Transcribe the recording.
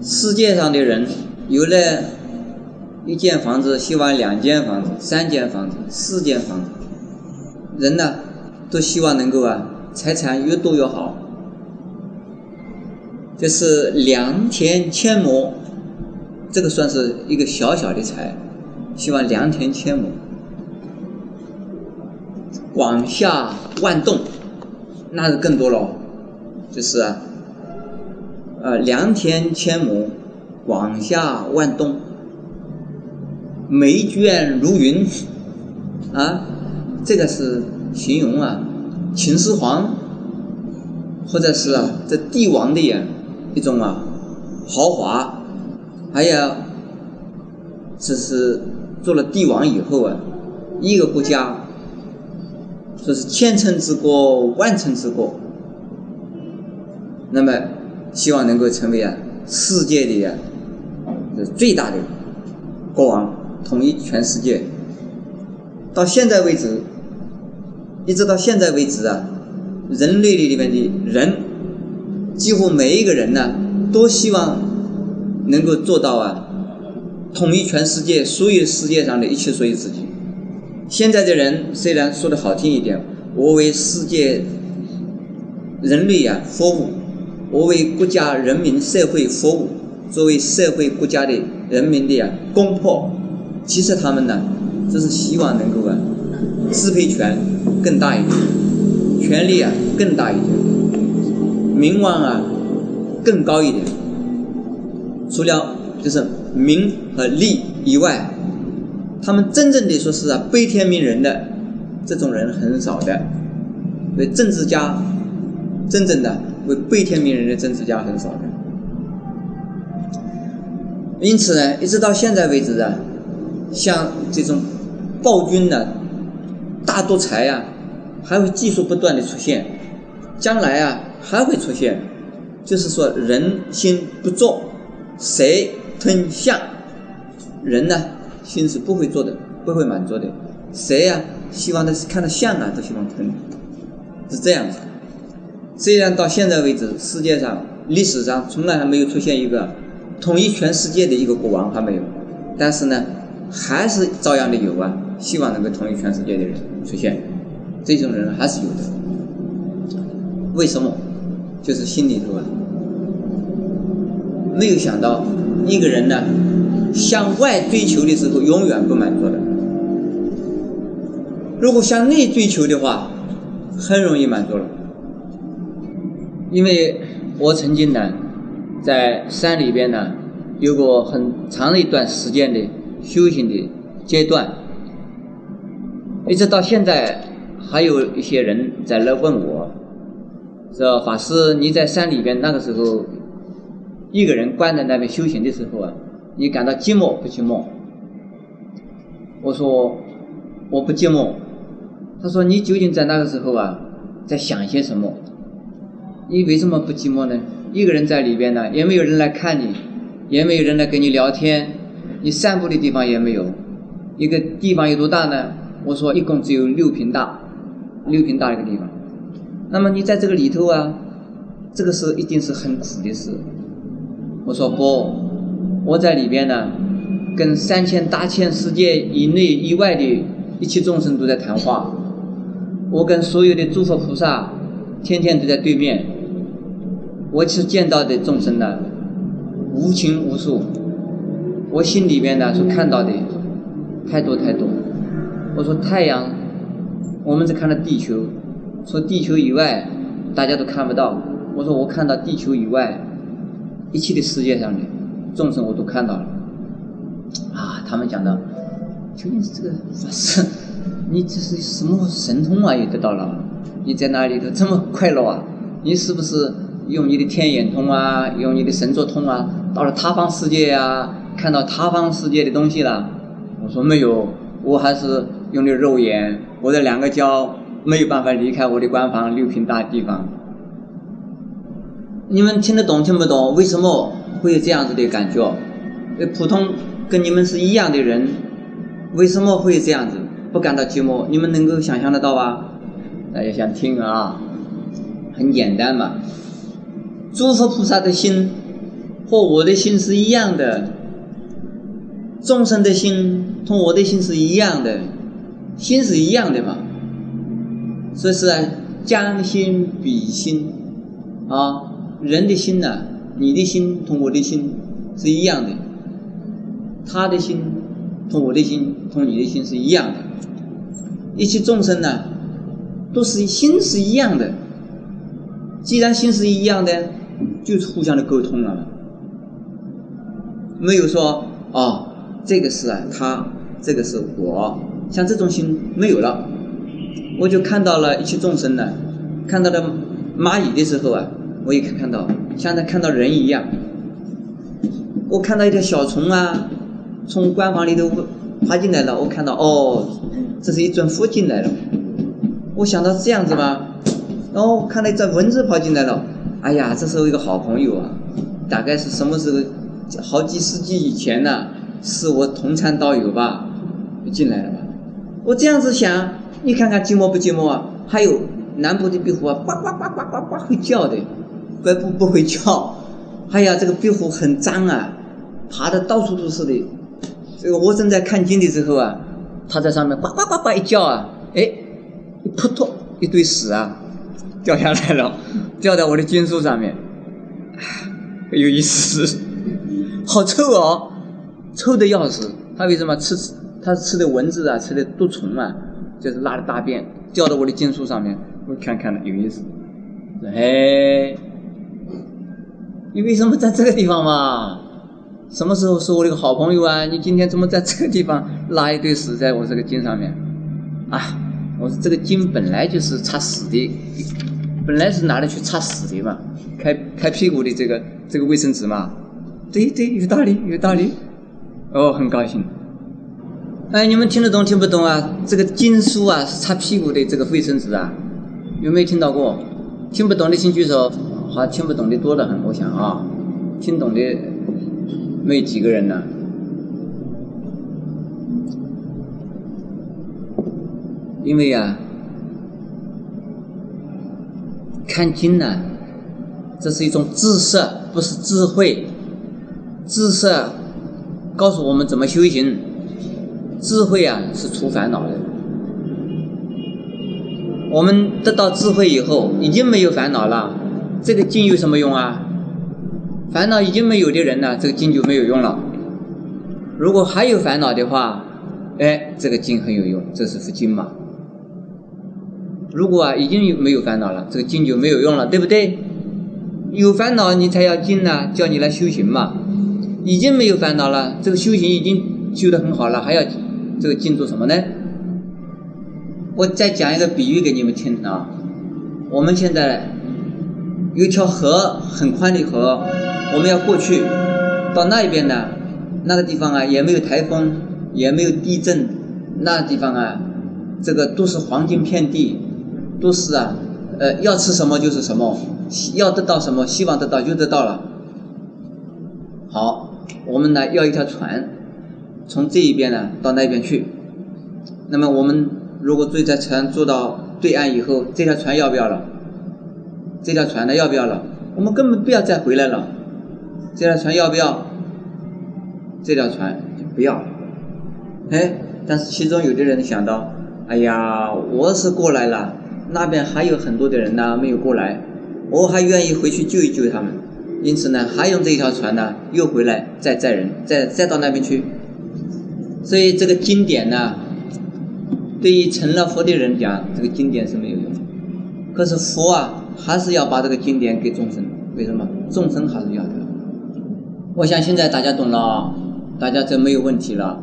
世界上的人有了一间房子，希望两间房子、三间房子、四间房子。人呢，都希望能够啊，财产越多越好。这是良田千亩，这个算是一个小小的财，希望良田千亩。广厦万栋，那是更多了，就是啊，呃，良田千亩，广厦万栋，美眷如云，啊，这个是形容啊，秦始皇，或者是啊，这帝王的呀一种啊豪华，还有，这是做了帝王以后啊，一个国家。说是千乘之国，万乘之国。那么，希望能够成为啊世界的呀这最大的国王，统一全世界。到现在为止，一直到现在为止啊，人类的里面的人，几乎每一个人呢，都希望能够做到啊统一全世界，所有世界上的一切属于自己。现在的人虽然说的好听一点，我为世界人类呀服务，我为国家人民社会服务，作为社会国家的人民的呀公仆，其实他们呢，只是希望能够啊支配权更大一点，权力啊更大一点，名望啊更高一点，除了就是名和利以外。他们真正的说是啊，悲天悯人的这种人很少的，所以政治家真正的为悲天悯人的政治家很少的。因此呢，一直到现在为止啊，像这种暴君呢、大独裁呀，还会技术不断的出现，将来啊还会出现，就是说人心不作，谁吞象，人呢？心是不会做的，不会满足的。谁呀？希望的是看到相啊，都希望吞，是这样子。虽然到现在为止，世界上历史上从来还没有出现一个统一全世界的一个国王，还没有。但是呢，还是照样的有啊，希望能够统一全世界的人出现，这种人还是有的。为什么？就是心里头啊，没有想到一个人呢。向外追求的时候，永远不满足的。如果向内追求的话，很容易满足了。因为我曾经呢，在山里边呢，有过很长的一段时间的修行的阶段，一直到现在，还有一些人在来问我，说法师，你在山里边那个时候，一个人关在那边修行的时候啊。你感到寂寞不寂寞？我说我不寂寞。他说你究竟在那个时候啊，在想些什么？你为什么不寂寞呢？一个人在里边呢，也没有人来看你，也没有人来跟你聊天，你散步的地方也没有。一个地方有多大呢？我说一共只有六平大，六平大一个地方。那么你在这个里头啊，这个是一定是很苦的事。我说不。我在里边呢，跟三千大千世界以内以外的一切众生都在谈话。我跟所有的诸佛菩萨天天都在对面。我是见到的众生呢，无情无数。我心里边呢所看到的太多太多。我说太阳，我们只看到地球，说地球以外，大家都看不到。我说我看到地球以外一切的世界上的。众生我都看到了，啊，他们讲的究竟是这个法师，你这是什么神通啊？也得到了，你在那里头这么快乐啊？你是不是用你的天眼通啊，用你的神作通啊，到了他方世界呀，看到他方世界的东西了？我说没有，我还是用的肉眼，我的两个脚没有办法离开我的官方六平大地方。你们听得懂听不懂？为什么？会有这样子的感觉，呃，普通跟你们是一样的人，为什么会这样子不感到寂寞？你们能够想象得到吧？大家想听啊？很简单嘛，诸佛菩萨的心和我的心是一样的，众生的心同我的心是一样的，心是一样的嘛。所以是将心比心啊，人的心呢，你的心同我的心是一样的，他的心同我的心同你的心是一样的，一切众生呢，都是心是一样的。既然心是一样的，就是互相的沟通了，没有说哦，这个是他，这个是我，像这种心没有了。我就看到了一切众生呢，看到了蚂蚁的时候啊，我也看到像他看到人一样。我看到一条小虫啊，从官房里头爬进来了，我看到哦，这是一尊佛进来了。我想到这样子吧，然后看到一只蚊子跑进来了，哎呀，这是我一个好朋友啊，大概是什么时候？好几世纪以前呢，是我同参道友吧，进来了吧。我这样子想。你看看寂寞不寂寞啊？还有南部的壁虎啊，呱呱呱呱呱呱会叫的，怪不不会叫。哎呀，这个壁虎很脏啊，爬的到处都是的。这个我正在看经的时候啊，它在上面呱呱呱呱一叫啊，哎，扑通一堆屎啊，掉下来了，掉在我的经书上面，有意思，好臭哦，臭的要死。它为什么吃？它吃的蚊子啊，吃的毒虫啊。就是拉的大便掉到我的经书上面，我看看了有意思。哎，你为什么在这个地方嘛？什么时候是我的个好朋友啊？你今天怎么在这个地方拉一堆屎在我这个经上面？啊，我说这个经本来就是擦屎的，本来是拿来去擦屎的嘛，开开屁股的这个这个卫生纸嘛。对对，有道理，有道理。哦，很高兴。哎，你们听得懂听不懂啊？这个经书啊，是擦屁股的这个卫生纸啊，有没有听到过？听不懂的请举手。好，听不懂的多得很，我想啊，听懂的没几个人呢。因为呀，看经呢，这是一种知识，不是智慧。知识告诉我们怎么修行。智慧啊，是除烦恼的。我们得到智慧以后，已经没有烦恼了，这个经有什么用啊？烦恼已经没有的人呢，这个经就没有用了。如果还有烦恼的话，哎，这个经很有用，这是佛经嘛。如果啊，已经有没有烦恼了，这个经就没有用了，对不对？有烦恼你才要经呢，叫你来修行嘛。已经没有烦恼了，这个修行已经修得很好了，还要。这个经做什么呢？我再讲一个比喻给你们听啊。我们现在有一条河很宽的河，我们要过去到那一边呢，那个地方啊也没有台风，也没有地震，那地方啊，这个都是黄金遍地，都是啊，呃，要吃什么就是什么，要得到什么，希望得到就得到了。好，我们呢要一条船。从这一边呢到那边去，那么我们如果坐在船坐到对岸以后，这条船要不要了？这条船呢要不要了？我们根本不要再回来了。这条船要不要？这条船不要。哎，但是其中有的人想到，哎呀，我是过来了，那边还有很多的人呢没有过来，我还愿意回去救一救他们，因此呢，还用这一条船呢又回来再载人，再再到那边去。所以这个经典呢，对于成了佛的人讲，这个经典是没有用。可是佛啊，还是要把这个经典给众生。为什么？众生还是要的。我想现在大家懂了，大家这没有问题了。